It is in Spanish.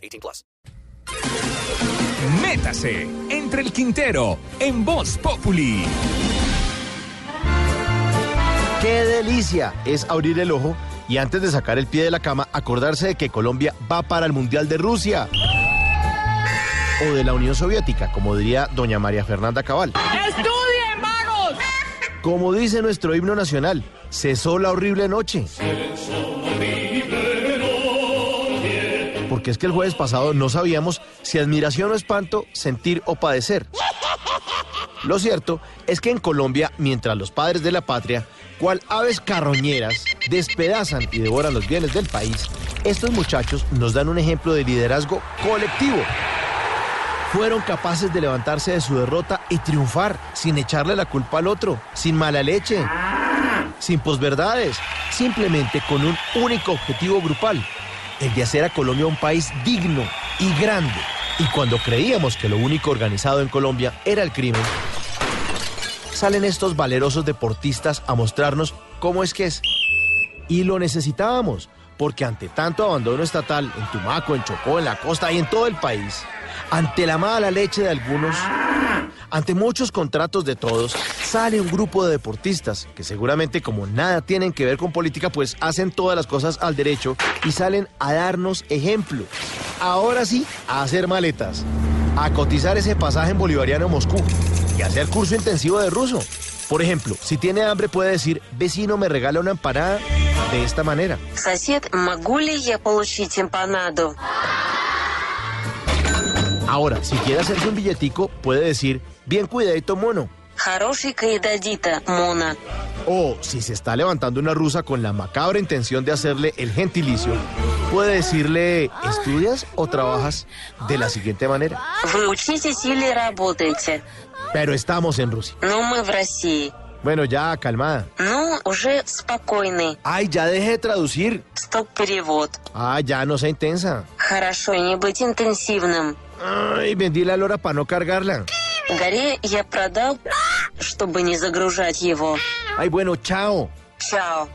18 plus. Métase entre el Quintero en Voz Populi. ¡Qué delicia! Es abrir el ojo y antes de sacar el pie de la cama acordarse de que Colombia va para el Mundial de Rusia o de la Unión Soviética, como diría doña María Fernanda Cabal. ¡Estudien, vagos! Como dice nuestro himno nacional, cesó la horrible noche. Porque es que el jueves pasado no sabíamos si admiración o espanto, sentir o padecer. Lo cierto es que en Colombia, mientras los padres de la patria, cual aves carroñeras, despedazan y devoran los bienes del país, estos muchachos nos dan un ejemplo de liderazgo colectivo fueron capaces de levantarse de su derrota y triunfar sin echarle la culpa al otro, sin mala leche, sin posverdades, simplemente con un único objetivo grupal, el de hacer a Colombia un país digno y grande. Y cuando creíamos que lo único organizado en Colombia era el crimen, salen estos valerosos deportistas a mostrarnos cómo es que es. Y lo necesitábamos, porque ante tanto abandono estatal en Tumaco, en Chocó, en la costa y en todo el país, ante la mala leche de algunos, ante muchos contratos de todos, sale un grupo de deportistas que seguramente como nada tienen que ver con política, pues hacen todas las cosas al derecho y salen a darnos ejemplo. Ahora sí, a hacer maletas, a cotizar ese pasaje en bolivariano Moscú y a hacer curso intensivo de ruso. Por ejemplo, si tiene hambre puede decir, vecino me regala una empanada de esta manera. Ahora, si quiere hacerse un billetico, puede decir, bien cuidadito mono, Хорошенько и дадита, Мона. O si se está levantando una rusa con la macabra intención de hacerle el gentilicio, puede decirle, ¿estudias o trabajas? De la siguiente manera. Вы учитесь или работаете? Pero estamos en Rusia. Но мы в России. Bueno, ya, calmada. Ну, уже спокойный. Ay, ya deje de traducir. Стоп-перевод. Ah, ya no sea intensa. Хорошо, не быть интенсивным. Ay, vendí la lora para no cargarla. Горе я продал, Чтобы не загружать его. Ay, bueno, chao. Чао.